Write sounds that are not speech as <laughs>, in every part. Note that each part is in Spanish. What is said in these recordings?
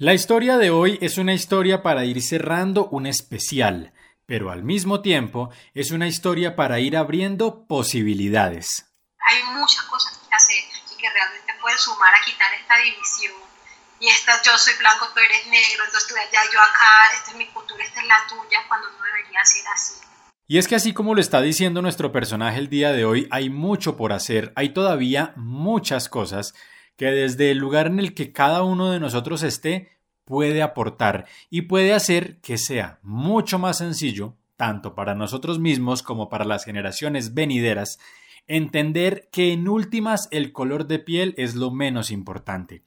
La historia de hoy es una historia para ir cerrando un especial, pero al mismo tiempo es una historia para ir abriendo posibilidades. Hay muchas cosas que hacer y que realmente pueden sumar a quitar esta división. Y esta, yo soy blanco, tú eres negro, entonces tú allá, yo acá, esta es mi cultura, esta es la tuya, cuando no debería ser así. Y es que así como lo está diciendo nuestro personaje el día de hoy, hay mucho por hacer, hay todavía muchas cosas que desde el lugar en el que cada uno de nosotros esté puede aportar y puede hacer que sea mucho más sencillo, tanto para nosotros mismos como para las generaciones venideras, entender que en últimas el color de piel es lo menos importante.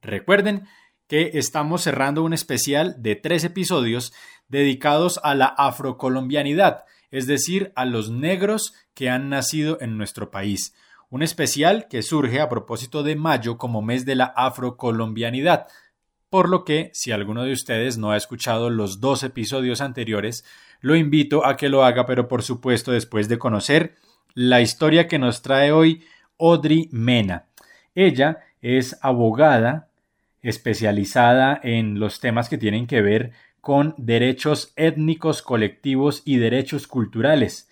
Recuerden que estamos cerrando un especial de tres episodios dedicados a la afrocolombianidad, es decir, a los negros que han nacido en nuestro país un especial que surge a propósito de mayo como mes de la afrocolombianidad, por lo que si alguno de ustedes no ha escuchado los dos episodios anteriores, lo invito a que lo haga, pero por supuesto después de conocer la historia que nos trae hoy Audrey Mena. Ella es abogada especializada en los temas que tienen que ver con derechos étnicos colectivos y derechos culturales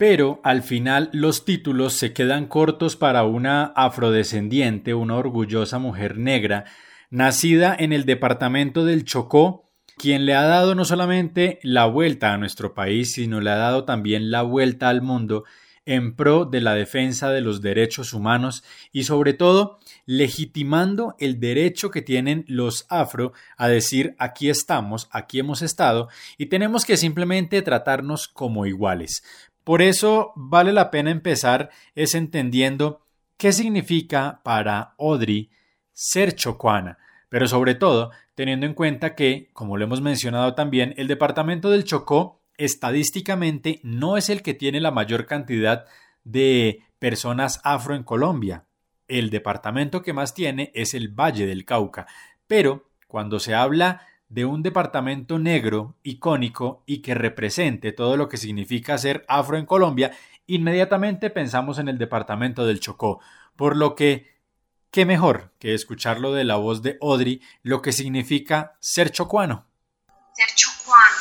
pero al final los títulos se quedan cortos para una afrodescendiente, una orgullosa mujer negra, nacida en el departamento del Chocó, quien le ha dado no solamente la vuelta a nuestro país, sino le ha dado también la vuelta al mundo en pro de la defensa de los derechos humanos y sobre todo legitimando el derecho que tienen los afro a decir aquí estamos, aquí hemos estado y tenemos que simplemente tratarnos como iguales. Por eso vale la pena empezar es entendiendo qué significa para Audrey ser chocuana, pero sobre todo teniendo en cuenta que, como lo hemos mencionado también, el departamento del Chocó estadísticamente no es el que tiene la mayor cantidad de personas afro en Colombia. El departamento que más tiene es el Valle del Cauca, pero cuando se habla de un departamento negro icónico y que represente todo lo que significa ser afro en Colombia, inmediatamente pensamos en el departamento del Chocó, por lo que qué mejor que escucharlo de la voz de Audrey lo que significa ser chocuano. Ser chocuano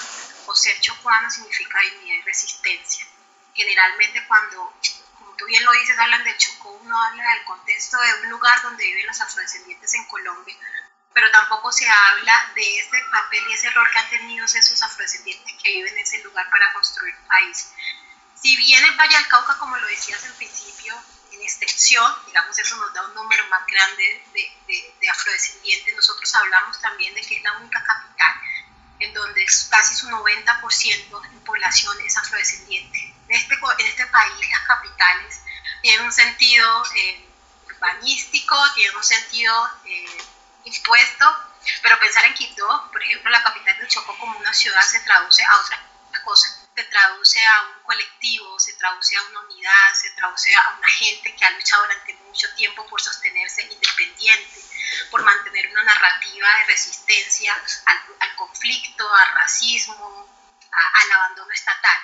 o ser chocuano significa dignidad y resistencia. Generalmente cuando, como tú bien lo dices, hablan del Chocó, uno habla del contexto de un lugar donde viven los afrodescendientes en Colombia, pero tampoco se habla de ese papel y ese rol que han tenido esos afrodescendientes que viven en ese lugar para construir país. Si bien el Valle del Cauca, como lo decías en principio, en extensión, digamos, eso nos da un número más grande de, de, afrodescendientes, nosotros hablamos también de que es la única capital en donde casi su 90% de población es afrodescendiente. En este, en este país las capitales tienen un sentido eh, urbanístico, tienen un sentido... Eh, impuesto, pero pensar en Quito, por ejemplo, la capital del Chocó como una ciudad se traduce a otra cosa, se traduce a un colectivo, se traduce a una unidad, se traduce a una gente que ha luchado durante mucho tiempo por sostenerse independiente, por mantener una narrativa de resistencia al, conflicto, al racismo, al abandono estatal.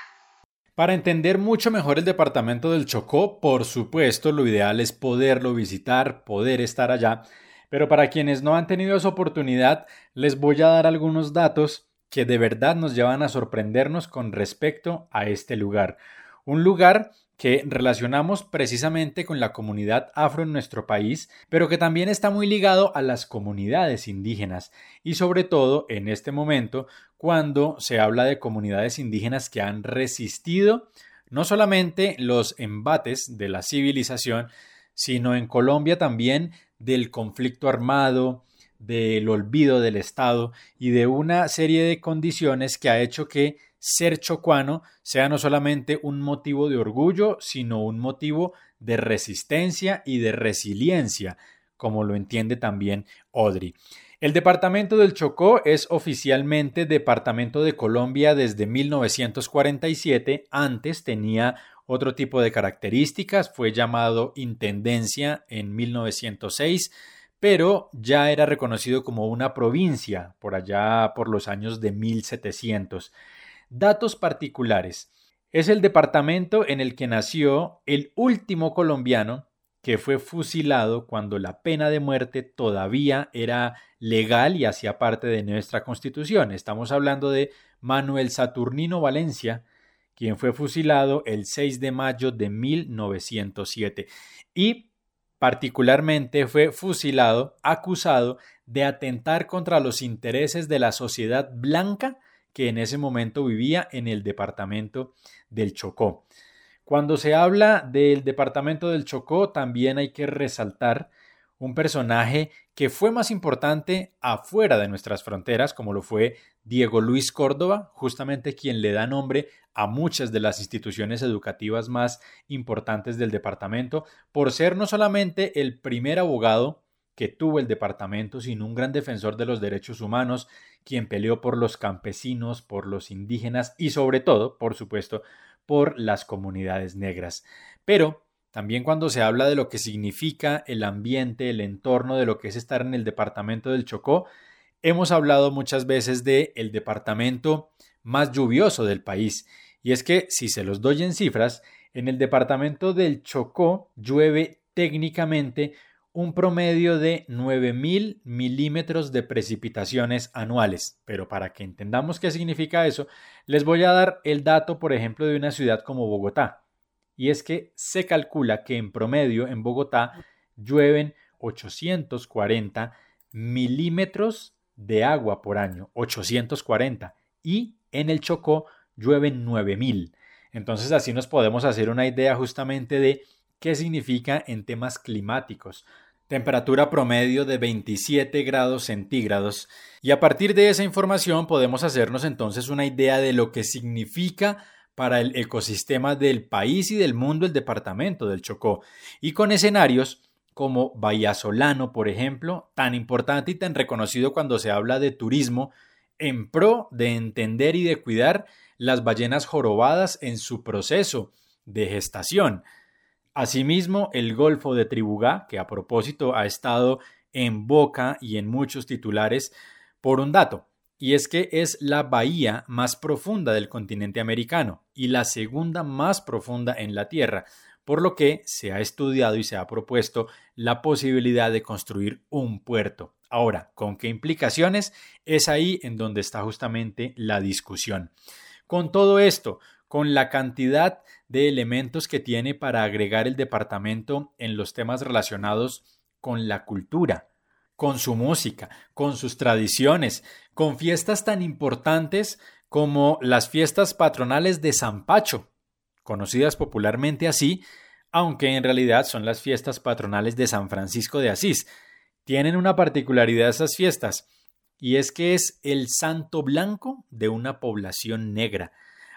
Para entender mucho mejor el departamento del Chocó, por supuesto, lo ideal es poderlo visitar, poder estar allá pero para quienes no han tenido esa oportunidad, les voy a dar algunos datos que de verdad nos llevan a sorprendernos con respecto a este lugar. Un lugar que relacionamos precisamente con la comunidad afro en nuestro país, pero que también está muy ligado a las comunidades indígenas y sobre todo en este momento cuando se habla de comunidades indígenas que han resistido no solamente los embates de la civilización, sino en Colombia también del conflicto armado, del olvido del Estado y de una serie de condiciones que ha hecho que ser chocuano sea no solamente un motivo de orgullo, sino un motivo de resistencia y de resiliencia, como lo entiende también Audrey. El departamento del Chocó es oficialmente Departamento de Colombia desde 1947, antes tenía otro tipo de características, fue llamado Intendencia en 1906, pero ya era reconocido como una provincia por allá por los años de 1700. Datos particulares. Es el departamento en el que nació el último colombiano que fue fusilado cuando la pena de muerte todavía era legal y hacía parte de nuestra constitución. Estamos hablando de Manuel Saturnino Valencia, quien fue fusilado el 6 de mayo de 1907 y particularmente fue fusilado acusado de atentar contra los intereses de la sociedad blanca que en ese momento vivía en el departamento del Chocó. Cuando se habla del departamento del Chocó, también hay que resaltar un personaje que fue más importante afuera de nuestras fronteras, como lo fue Diego Luis Córdoba, justamente quien le da nombre a muchas de las instituciones educativas más importantes del departamento, por ser no solamente el primer abogado que tuvo el departamento, sino un gran defensor de los derechos humanos, quien peleó por los campesinos, por los indígenas y sobre todo, por supuesto, por las comunidades negras. Pero también cuando se habla de lo que significa el ambiente, el entorno de lo que es estar en el departamento del Chocó, hemos hablado muchas veces de el departamento más lluvioso del país. Y es que, si se los doy en cifras, en el departamento del Chocó llueve técnicamente un promedio de 9.000 milímetros de precipitaciones anuales. Pero para que entendamos qué significa eso, les voy a dar el dato, por ejemplo, de una ciudad como Bogotá. Y es que se calcula que en promedio en Bogotá llueven 840 milímetros de agua por año, 840. Y en el Chocó llueven 9.000. Entonces así nos podemos hacer una idea justamente de qué significa en temas climáticos temperatura promedio de 27 grados centígrados, y a partir de esa información podemos hacernos entonces una idea de lo que significa para el ecosistema del país y del mundo el departamento del Chocó, y con escenarios como Vallasolano, por ejemplo, tan importante y tan reconocido cuando se habla de turismo, en pro de entender y de cuidar las ballenas jorobadas en su proceso de gestación. Asimismo, el Golfo de Tribugá, que a propósito ha estado en boca y en muchos titulares por un dato, y es que es la bahía más profunda del continente americano y la segunda más profunda en la Tierra, por lo que se ha estudiado y se ha propuesto la posibilidad de construir un puerto. Ahora, ¿con qué implicaciones? Es ahí en donde está justamente la discusión. Con todo esto, con la cantidad de elementos que tiene para agregar el departamento en los temas relacionados con la cultura, con su música, con sus tradiciones, con fiestas tan importantes como las fiestas patronales de San Pacho, conocidas popularmente así, aunque en realidad son las fiestas patronales de San Francisco de Asís. Tienen una particularidad esas fiestas, y es que es el santo blanco de una población negra,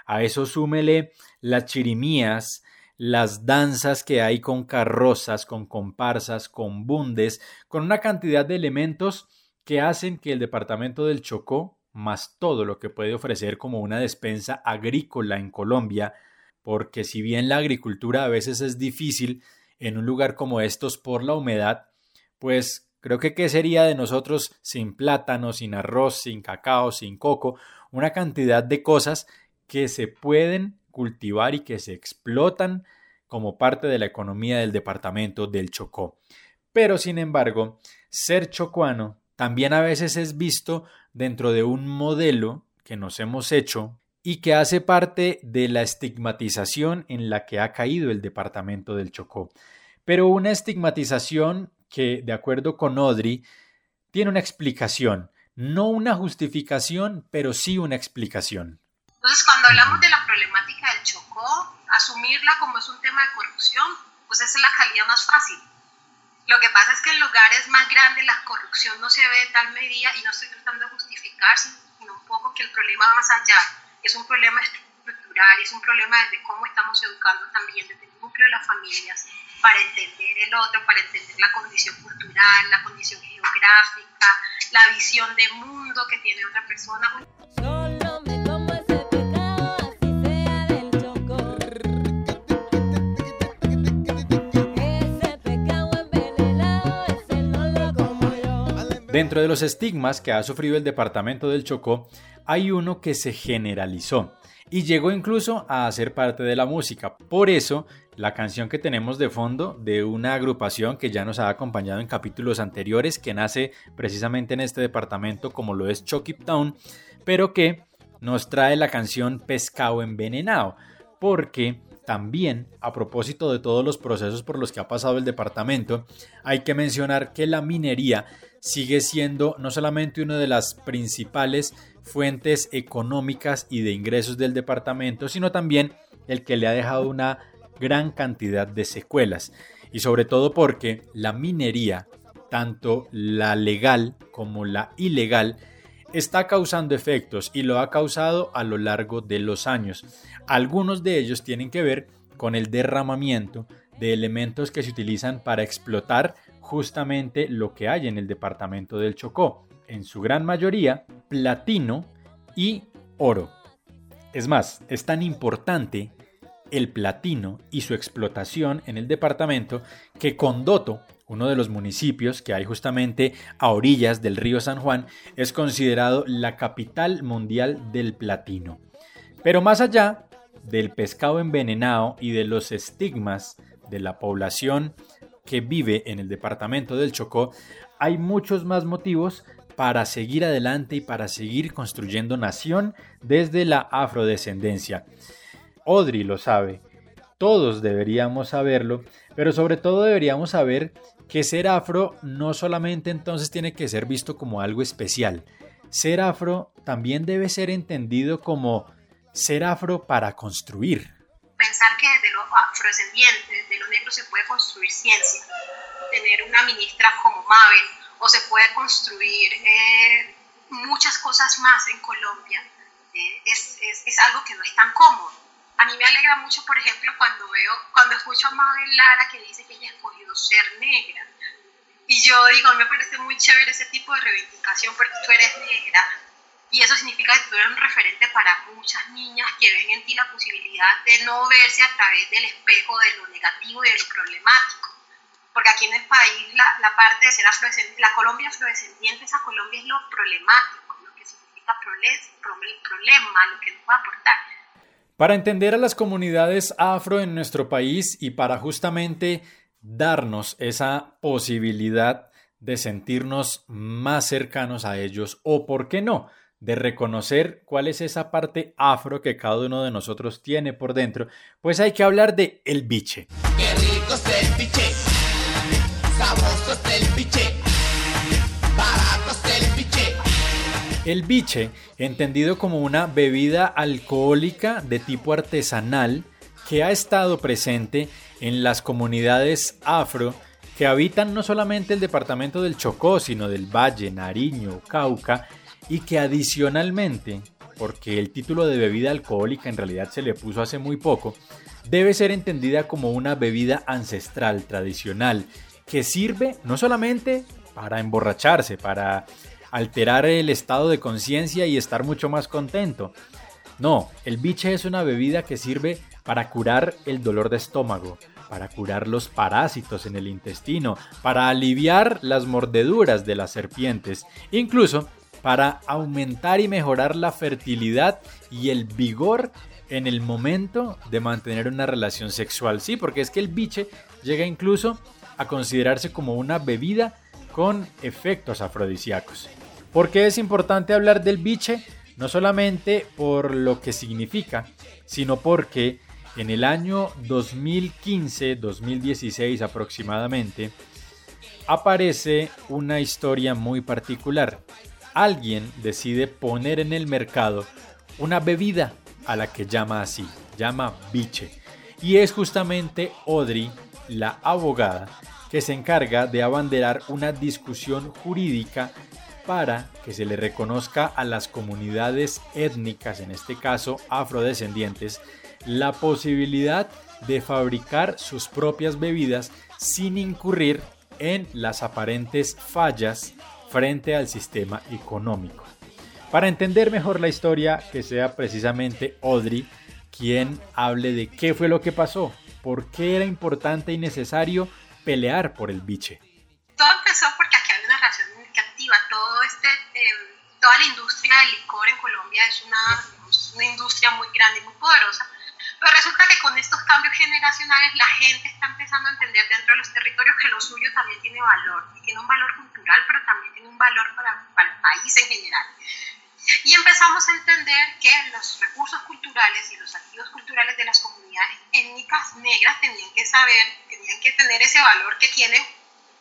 a eso súmele las chirimías, las danzas que hay con carrozas, con comparsas, con bundes, con una cantidad de elementos que hacen que el departamento del Chocó, más todo lo que puede ofrecer como una despensa agrícola en Colombia, porque si bien la agricultura a veces es difícil en un lugar como estos por la humedad, pues creo que qué sería de nosotros sin plátano, sin arroz, sin cacao, sin coco, una cantidad de cosas que se pueden cultivar y que se explotan como parte de la economía del departamento del Chocó. Pero sin embargo, ser chocuano también a veces es visto dentro de un modelo que nos hemos hecho y que hace parte de la estigmatización en la que ha caído el departamento del Chocó. Pero una estigmatización que, de acuerdo con Odri, tiene una explicación, no una justificación, pero sí una explicación. Entonces, cuando hablamos de la problemática del Chocó, asumirla como es un tema de corrupción, pues esa es la calidad más fácil. Lo que pasa es que en lugares más grandes la corrupción no se ve de tal medida y no estoy tratando de justificar, sino un poco que el problema va más allá. Es un problema estructural, es un problema desde cómo estamos educando también desde el núcleo de las familias para entender el otro, para entender la condición cultural, la condición geográfica, la visión de mundo que tiene otra persona. Dentro de los estigmas que ha sufrido el departamento del Chocó, hay uno que se generalizó. y llegó incluso a ser parte de la música. Por eso, la canción que tenemos de fondo de una agrupación que ya nos ha acompañado en capítulos anteriores, que nace precisamente en este departamento como lo es Chucky Town, pero que nos trae la canción Pescado Envenenado, porque también, a propósito de todos los procesos por los que ha pasado el departamento, hay que mencionar que la minería sigue siendo no solamente una de las principales fuentes económicas y de ingresos del departamento, sino también el que le ha dejado una gran cantidad de secuelas. Y sobre todo porque la minería, tanto la legal como la ilegal, está causando efectos y lo ha causado a lo largo de los años. Algunos de ellos tienen que ver con el derramamiento de elementos que se utilizan para explotar justamente lo que hay en el departamento del Chocó, en su gran mayoría platino y oro. Es más, es tan importante el platino y su explotación en el departamento que Condoto uno de los municipios que hay justamente a orillas del río San Juan, es considerado la capital mundial del platino. Pero más allá del pescado envenenado y de los estigmas de la población que vive en el departamento del Chocó, hay muchos más motivos para seguir adelante y para seguir construyendo nación desde la afrodescendencia. Odri lo sabe, todos deberíamos saberlo, pero sobre todo deberíamos saber que ser afro no solamente entonces tiene que ser visto como algo especial. Ser afro también debe ser entendido como ser afro para construir. Pensar que desde los afrodescendientes, de los negros, se puede construir ciencia. Tener una ministra como Mabel, o se puede construir eh, muchas cosas más en Colombia, eh, es, es, algo que no es tan cómodo a mí me alegra mucho, por ejemplo, cuando veo, cuando escucho a Mabel Lara que dice que ella ha escogido ser negra. Y yo digo, me parece muy chévere ese tipo de reivindicación porque tú eres negra. Y eso significa que tú eres un referente para muchas niñas que ven en ti la posibilidad de no verse a través del espejo de lo negativo y de lo problemático. Porque aquí en el país la, la parte de ser afrodescendiente, la Colombia afrodescendiente, esa Colombia es lo problemático, lo que significa problema, lo que nos puede aportar para entender a las comunidades afro en nuestro país y para justamente darnos esa posibilidad de sentirnos más cercanos a ellos o, por qué no, de reconocer cuál es esa parte afro que cada uno de nosotros tiene por dentro, pues hay que hablar de el biche. Qué rico el biche, el biche, El biche, entendido como una bebida alcohólica de tipo artesanal que ha estado presente en las comunidades afro que habitan no solamente el departamento del Chocó, sino del Valle, Nariño, Cauca, y que adicionalmente, porque el título de bebida alcohólica en realidad se le puso hace muy poco, debe ser entendida como una bebida ancestral, tradicional, que sirve no solamente para emborracharse, para alterar el estado de conciencia y estar mucho más contento. No, el biche es una bebida que sirve para curar el dolor de estómago, para curar los parásitos en el intestino, para aliviar las mordeduras de las serpientes, incluso para aumentar y mejorar la fertilidad y el vigor en el momento de mantener una relación sexual. Sí, porque es que el biche llega incluso a considerarse como una bebida con efectos afrodisíacos. ¿Por qué es importante hablar del biche? No solamente por lo que significa, sino porque en el año 2015-2016 aproximadamente, aparece una historia muy particular. Alguien decide poner en el mercado una bebida a la que llama así, llama biche. Y es justamente Audrey, la abogada, que se encarga de abanderar una discusión jurídica para que se le reconozca a las comunidades étnicas, en este caso afrodescendientes, la posibilidad de fabricar sus propias bebidas sin incurrir en las aparentes fallas frente al sistema económico. Para entender mejor la historia, que sea precisamente Audrey quien hable de qué fue lo que pasó, por qué era importante y necesario pelear por el biche. Todo empezó porque aquí hay una relación todo este, em, toda la industria del licor en Colombia es una, una industria muy grande y muy poderosa. Pero resulta que con estos cambios generacionales la gente está empezando a entender dentro de los territorios que lo suyo también tiene valor, y tiene un valor cultural, pero también tiene un valor para, para el país en general. Y empezamos a entender que los recursos culturales y los activos culturales de las comunidades étnicas negras tenían que saber, tenían que tener ese valor que tiene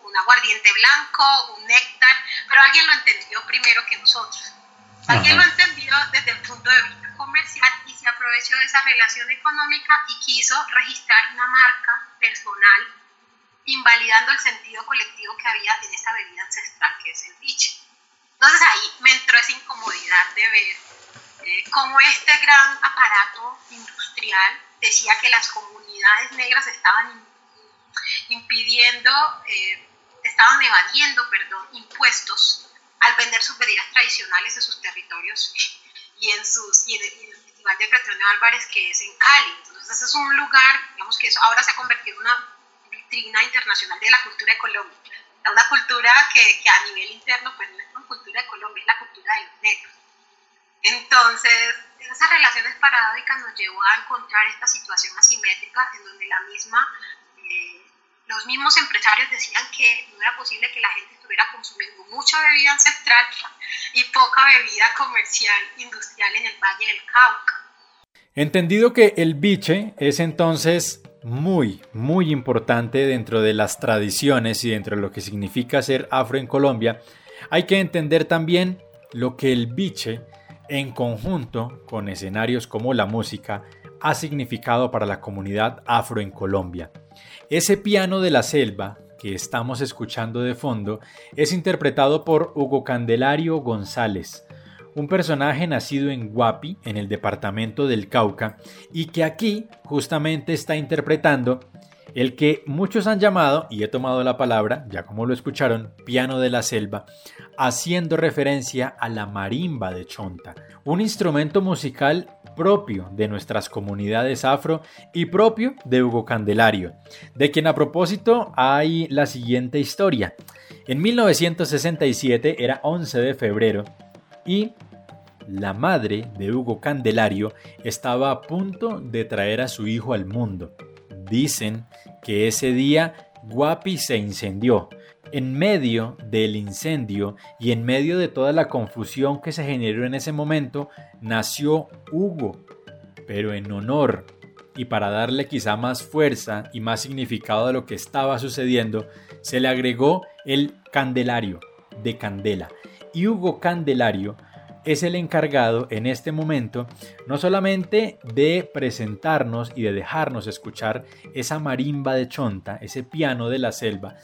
un aguardiente blanco, un néctar, pero alguien lo entendió primero que nosotros. Alguien lo entendió desde el punto de vista comercial y se aprovechó de esa relación económica y quiso registrar una marca personal, invalidando el sentido colectivo que había en esta bebida ancestral que es el biche. Entonces ahí me entró esa incomodidad de ver eh, cómo este gran aparato industrial decía que las comunidades negras estaban impidiendo, eh, estaban evadiendo, perdón, impuestos al vender sus bebidas tradicionales en sus territorios <laughs> y en, sus, y en, el, Festival de Petronio Álvarez que es en Cali. Entonces es un lugar, digamos que eso ahora se ha convertido en una vitrina internacional de la cultura de Colombia. Una cultura que, que a nivel interno pues no es una cultura de Colombia, es la cultura de los negros. Entonces, esas relaciones paradójicas nos llevó a encontrar esta situación asimétrica en donde la misma eh, los mismos empresarios decían que no era posible que la gente estuviera consumiendo mucha bebida ancestral y poca bebida comercial industrial en el Valle del Cauca. Entendido que el biche es entonces muy, muy importante dentro de las tradiciones y dentro de lo que significa ser afro en Colombia, hay que entender también lo que el biche, en conjunto con escenarios como la música, ha significado para la comunidad afro en Colombia. Ese piano de la selva que estamos escuchando de fondo es interpretado por Hugo Candelario González, un personaje nacido en Guapi, en el departamento del Cauca, y que aquí justamente está interpretando el que muchos han llamado, y he tomado la palabra, ya como lo escucharon, piano de la selva, haciendo referencia a la marimba de Chonta, un instrumento musical propio de nuestras comunidades afro y propio de Hugo Candelario, de quien a propósito hay la siguiente historia. En 1967 era 11 de febrero y la madre de Hugo Candelario estaba a punto de traer a su hijo al mundo. Dicen que ese día Guapi se incendió. En medio del incendio y en medio de toda la confusión que se generó en ese momento, nació Hugo, pero en honor y para darle quizá más fuerza y más significado a lo que estaba sucediendo, se le agregó el Candelario de Candela. Y Hugo Candelario es el encargado en este momento no solamente de presentarnos y de dejarnos escuchar esa marimba de chonta, ese piano de la selva,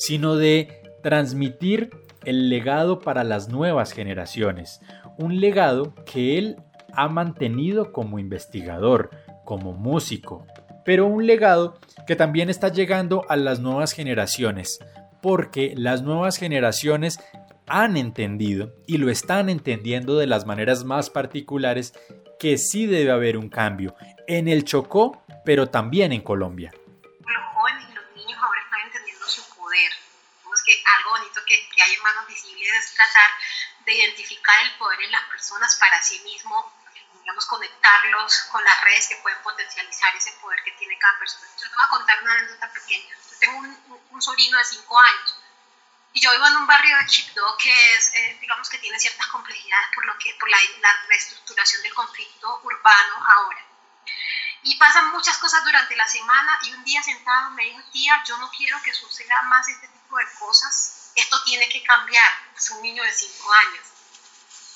sino de transmitir el legado para las nuevas generaciones, un legado que él ha mantenido como investigador, como músico, pero un legado que también está llegando a las nuevas generaciones, porque las nuevas generaciones han entendido y lo están entendiendo de las maneras más particulares que sí debe haber un cambio en el Chocó, pero también en Colombia. Entendiendo su poder. Vemos que algo bonito que, que hay en manos visibles es tratar de identificar el poder en las personas para sí mismo, digamos, conectarlos con las redes que pueden potencializar ese poder que tiene cada persona. Yo te voy a contar una anécdota pequeña. Yo tengo un, un sobrino de 5 años y yo vivo en un barrio de Chipdo que es, eh, digamos que tiene ciertas complejidades por, lo que, por la, la, reestructuración del conflicto urbano ahora. Y pasan muchas cosas durante la semana y un día sentado me dijo, tía, yo no quiero que suceda más este tipo de cosas, esto tiene que cambiar. Es un niño de 5 años.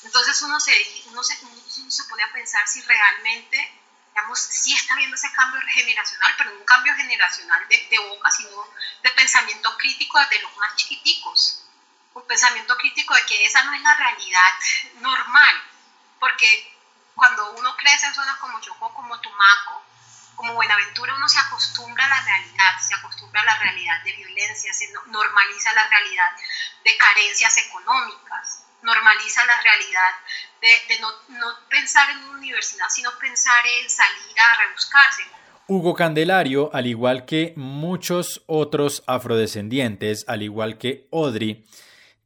Entonces uno se, uno, se, uno se pone a pensar si realmente digamos, sí está viendo ese cambio generacional, pero no un cambio generacional de, de, boca, sino de pensamiento crítico desde los más chiquiticos. Un pensamiento crítico de que esa no es la realidad normal, porque cuando uno crece en zonas como Chocó, como Tumaco, como Buenaventura, uno se acostumbra a la realidad, se acostumbra a la realidad de violencia, se normaliza la realidad de carencias económicas normaliza la realidad de, no, pensar en una universidad, sino pensar en salir a rebuscarse. Hugo Candelario, al igual que muchos otros afrodescendientes, al igual que Audrey,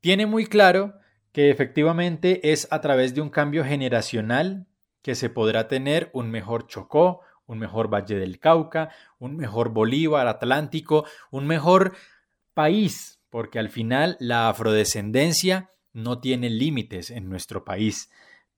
tiene muy claro que efectivamente es a través de un cambio generacional que se podrá tener un mejor Chocó, un mejor Valle del Cauca, un mejor Bolívar Atlántico, un mejor país, porque al final la afrodescendencia no tiene límites en nuestro país,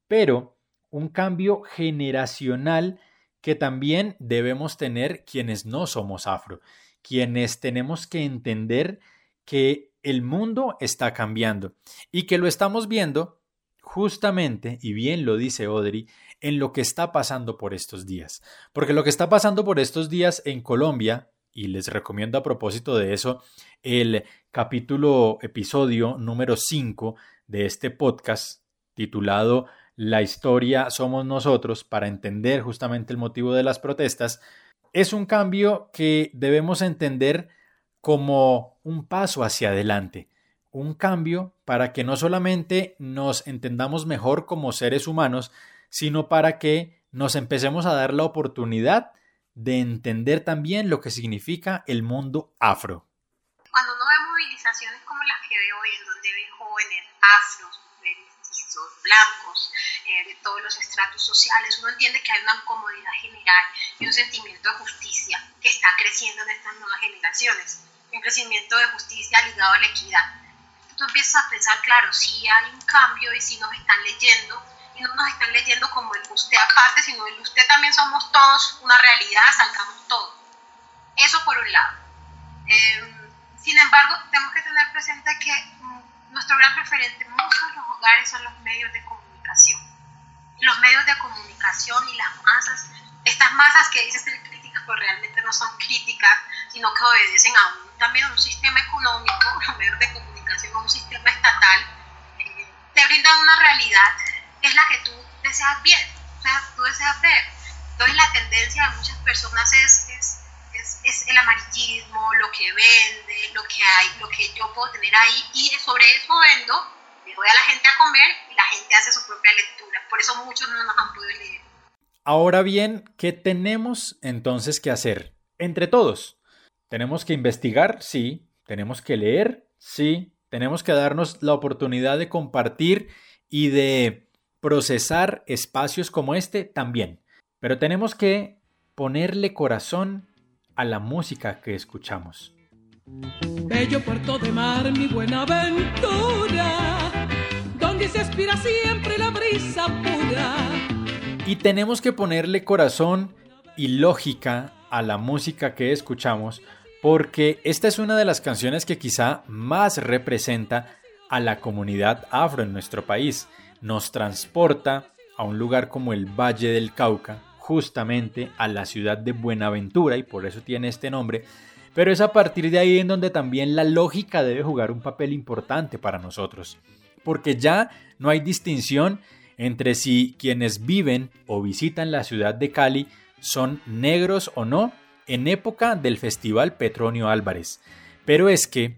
pero un cambio generacional que también debemos tener quienes no somos afro, quienes tenemos que entender que el mundo está cambiando y que lo estamos viendo justamente, y bien lo dice Audrey, en lo que está pasando por estos días. Porque lo que está pasando por estos días en Colombia, y les recomiendo a propósito de eso el capítulo, episodio número 5 de este podcast titulado La historia somos nosotros para entender justamente el motivo de las protestas, es un cambio que debemos entender como un paso hacia adelante, un cambio para que no solamente nos entendamos mejor como seres humanos, sino para que nos empecemos a dar la oportunidad de entender también lo que significa el mundo afro. Cuando uno ve movilizaciones como las que veo hoy, en donde ve jóvenes afros, mestizos, blancos, eh, de todos los estratos sociales, uno entiende que hay una comodidad general y un sentimiento de justicia que está creciendo en estas nuevas generaciones, un crecimiento de justicia ligado a la equidad. Tú empiezas a pensar, claro, si hay un cambio y si nos están leyendo, no nos están leyendo como el usted aparte, sino el usted también somos todos una realidad, salgamos todos. Eso por un lado. Em, sin embargo, tenemos que tener presente que mm, nuestro gran referente en muchos de los hogares son los medios de comunicación. Los medios de comunicación y las masas, estas masas que dicen ser críticas, pues realmente no son críticas, sino que obedecen a un, también a un sistema económico, <laughs> los medios de comunicación, a un sistema estatal, eh, te brindan una realidad es la que tú deseas bien, o sea, tú deseas ver. Entonces la tendencia de muchas personas es, es, es, es, el amarillismo, lo que vende, lo que hay, lo que yo puedo tener ahí y sobre eso vendo, le doy a la gente a comer y la gente hace su propia lectura. Por eso muchos no nos han podido leer. Ahora bien, ¿qué tenemos entonces que hacer? Entre todos. Tenemos que investigar, sí. Tenemos que leer, sí. Tenemos que darnos la oportunidad de compartir y de procesar espacios como este también. Pero tenemos que ponerle corazón a la música que escuchamos. Bello puerto de mar, mi buena aventura, donde se aspira siempre la brisa pura. Y tenemos que ponerle corazón y lógica a la música que escuchamos, porque esta es una de las canciones que quizá más representa a la comunidad afro en nuestro país nos transporta a un lugar como el Valle del Cauca, justamente a la ciudad de Buenaventura, y por eso tiene este nombre, pero es a partir de ahí en donde también la lógica debe jugar un papel importante para nosotros, porque ya no hay distinción entre si quienes viven o visitan la ciudad de Cali son negros o no en época del Festival Petronio Álvarez. Pero es que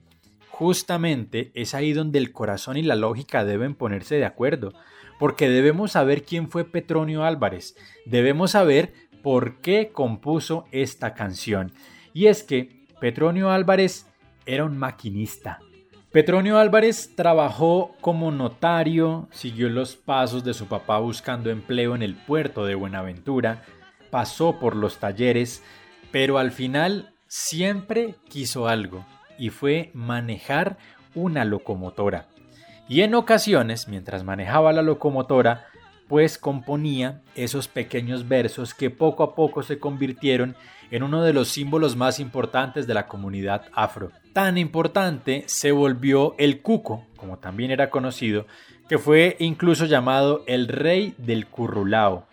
Justamente es ahí donde el corazón y la lógica deben ponerse de acuerdo, porque debemos saber quién fue Petronio Álvarez, debemos saber por qué compuso esta canción. Y es que Petronio Álvarez era un maquinista. Petronio Álvarez trabajó como notario, siguió los pasos de su papá buscando empleo en el puerto de Buenaventura, pasó por los talleres, pero al final siempre quiso algo, y fue manejar una locomotora. Y en ocasiones, mientras manejaba la locomotora, pues componía esos pequeños versos que poco a poco se convirtieron en uno de los símbolos más importantes de la comunidad afro. Tan importante se volvió el cuco, como también era conocido, que fue incluso llamado el rey del currulao,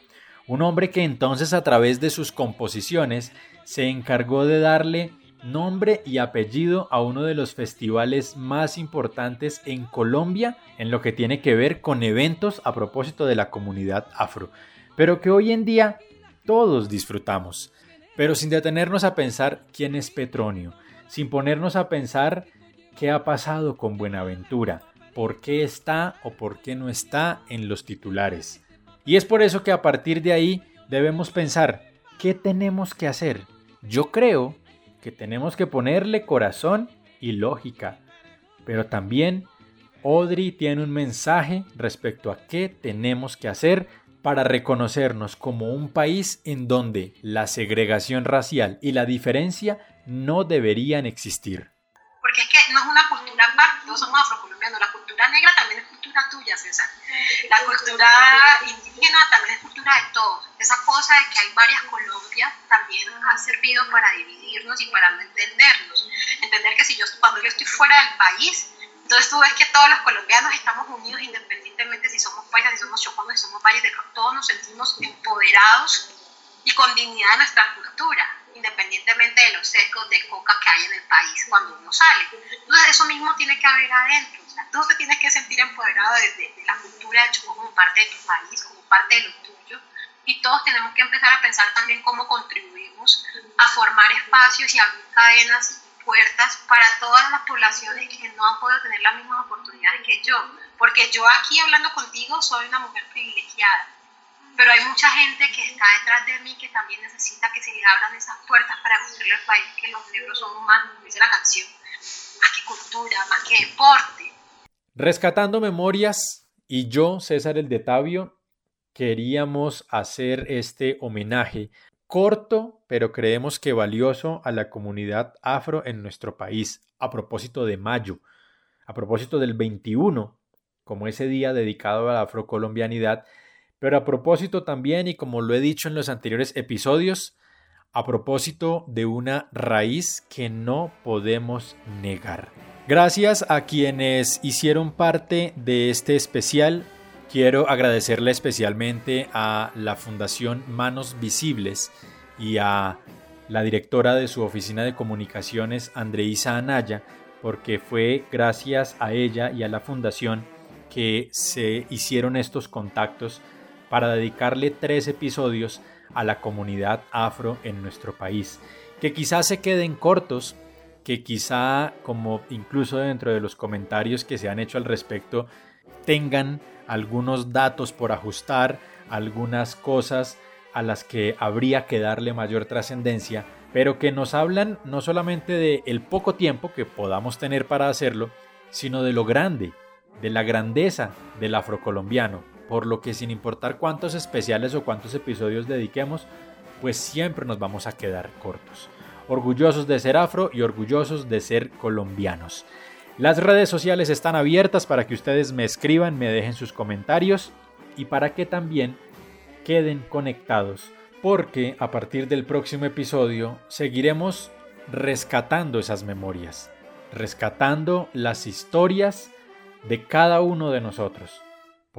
un hombre que entonces a través de sus composiciones se encargó de darle nombre y apellido a uno de los festivales más importantes en Colombia en lo que tiene que ver con eventos a propósito de la comunidad afro, pero que hoy en día todos disfrutamos, pero sin detenernos a pensar quién es Petronio, sin ponernos a pensar qué ha pasado con Buenaventura, por qué está o por qué no está en los titulares. Y es por eso que a partir de ahí debemos pensar, ¿qué tenemos que hacer? Yo creo que tenemos que ponerle corazón y lógica. Pero también Audrey tiene un mensaje respecto a qué tenemos que hacer para reconocernos como un país en donde la segregación racial y la diferencia no deberían existir. Porque es que no es una cultura aparte, todos somos afrocolombianos, la cultura negra también es cultura tuya, César. La cultura indígena también es cultura de todos. Esa cosa de que hay varias Colombias también ha servido para dividirnos y para no entendernos. Entender que si yo, cuando yo estoy fuera del país, entonces tú ves que todos los colombianos estamos unidos independientemente si somos paisas, si somos choconos, si somos valles, todos nos sentimos empoderados y con dignidad de nuestra cultura, independientemente de los sesgos de coca que hay en el país cuando uno sale. Entonces eso mismo tiene que haber adentro. O sea, tú te tienes que sentir empoderado de, de, la cultura de Chocó como parte de tu país, como parte de lo tuyo. Y todos tenemos que empezar a pensar también cómo contribuimos a formar espacios y abrir cadenas puertas para todas las poblaciones que no han podido tener las mismas oportunidades que yo. Porque yo aquí hablando contigo soy una mujer privilegiada, pero hay mucha gente que está detrás de mí que también necesita que se le abran esas puertas para mostrarle al país que los negros somos más, como dice la canción, más que cultura, más que deporte. Rescatando memorias y yo, César el de Tabio, queríamos hacer este homenaje corto, pero creemos que valioso a la comunidad afro en nuestro país, a propósito de mayo, a propósito del 21, como ese día dedicado a la afrocolombianidad, pero a propósito también, y como lo he dicho en los anteriores episodios, a propósito de una raíz que no podemos negar. Gracias a quienes hicieron parte de este especial Quiero agradecerle especialmente a la Fundación Manos Visibles y a la directora de su oficina de comunicaciones, Andreisa Anaya, porque fue gracias a ella y a la fundación que se hicieron estos contactos para dedicarle tres episodios a la comunidad afro en nuestro país, que quizás se queden cortos, que quizá como incluso dentro de los comentarios que se han hecho al respecto tengan algunos datos por ajustar, algunas cosas a las que habría que darle mayor trascendencia, pero que nos hablan no solamente de el poco tiempo que podamos tener para hacerlo, sino de lo grande, de la grandeza del afrocolombiano, por lo que sin importar cuántos especiales o cuántos episodios dediquemos, pues siempre nos vamos a quedar cortos. Orgullosos de ser afro y orgullosos de ser colombianos. Las redes sociales están abiertas para que ustedes me escriban, me dejen sus comentarios y para que también queden conectados, porque a partir del próximo episodio seguiremos rescatando esas memorias, rescatando las historias de cada uno de nosotros,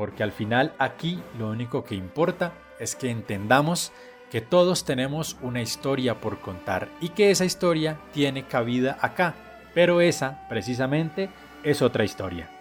porque al final aquí lo único que importa es que entendamos que todos tenemos una historia por contar y que esa historia tiene cabida acá pero esa, precisamente, es otra historia.